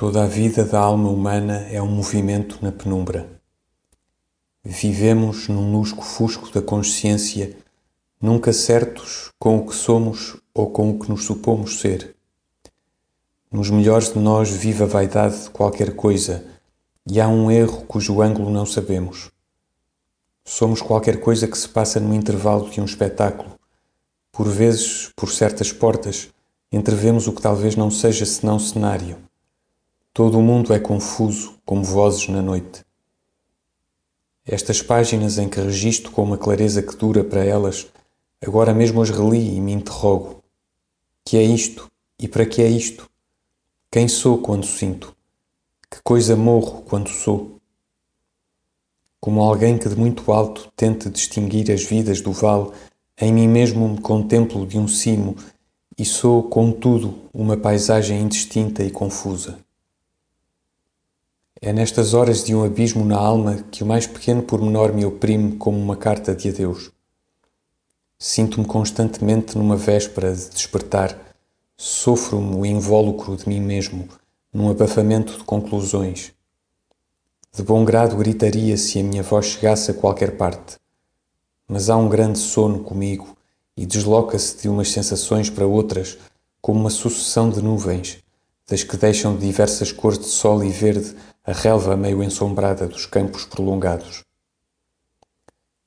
Toda a vida da alma humana é um movimento na penumbra. Vivemos num lusco-fusco da consciência, nunca certos com o que somos ou com o que nos supomos ser. Nos melhores de nós vive a vaidade de qualquer coisa e há um erro cujo ângulo não sabemos. Somos qualquer coisa que se passa no intervalo de um espetáculo. Por vezes, por certas portas, entrevemos o que talvez não seja senão cenário Todo o mundo é confuso como vozes na noite. Estas páginas em que registro com uma clareza que dura para elas, agora mesmo as reli e me interrogo. Que é isto? E para que é isto? Quem sou quando sinto? Que coisa morro quando sou? Como alguém que de muito alto tente distinguir as vidas do vale, em mim mesmo me contemplo de um cimo e sou, contudo, uma paisagem indistinta e confusa. É nestas horas de um abismo na alma que o mais pequeno pormenor me oprime como uma carta de adeus. Sinto-me constantemente numa véspera de despertar, sofro-me o invólucro de mim mesmo, num abafamento de conclusões. De bom grado gritaria se a minha voz chegasse a qualquer parte, mas há um grande sono comigo e desloca-se de umas sensações para outras como uma sucessão de nuvens, das que deixam de diversas cores de sol e verde a relva meio ensombrada dos campos prolongados.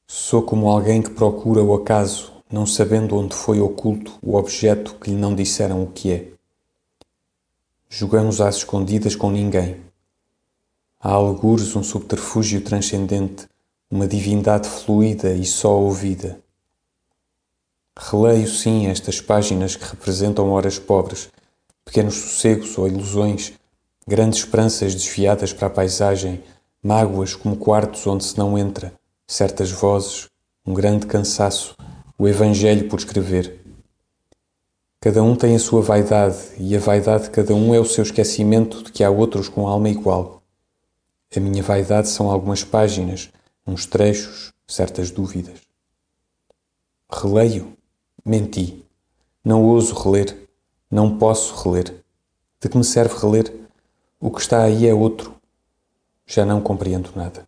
Sou como alguém que procura o acaso, não sabendo onde foi oculto o objeto que lhe não disseram o que é. Jogamos às escondidas com ninguém. Há algures um subterfúgio transcendente, uma divindade fluida e só ouvida. Releio sim estas páginas que representam horas pobres, pequenos sossegos ou ilusões grandes esperanças desviadas para a paisagem, mágoas como quartos onde se não entra, certas vozes, um grande cansaço, o Evangelho por escrever. Cada um tem a sua vaidade e a vaidade de cada um é o seu esquecimento de que há outros com alma igual. A minha vaidade são algumas páginas, uns trechos, certas dúvidas. Releio? Menti. Não ouso reler. Não posso reler. De que me serve reler? O que está aí é outro. Já não compreendo nada.